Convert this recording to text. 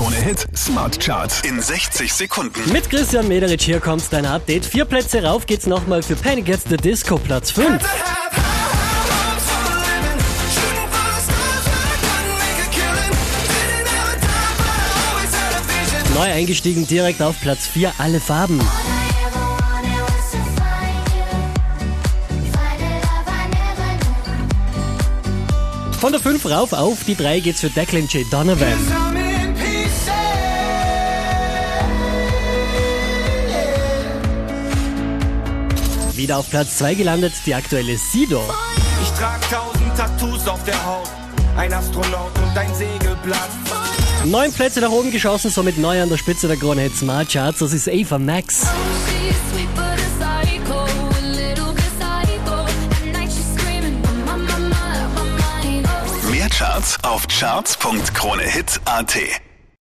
Krone Hit Smart Charts in 60 Sekunden. Mit Christian Mederich hier kommt dein Update. Vier Plätze rauf geht's nochmal für Panic at the Disco, Platz 5. Neu eingestiegen direkt auf Platz 4, alle Farben. Von der 5 rauf auf die 3 geht's für Declan J. Donovan. Wieder auf Platz 2 gelandet, die aktuelle Sido. Ich trag tausend Tattoos auf der Haut, ein Astronaut und ein Segelblatt. Neun Plätze nach oben geschossen, somit neu an der Spitze der Krone Hit Smart Charts. Das ist Ava Max. Mehr Charts auf charts.kronehit.at.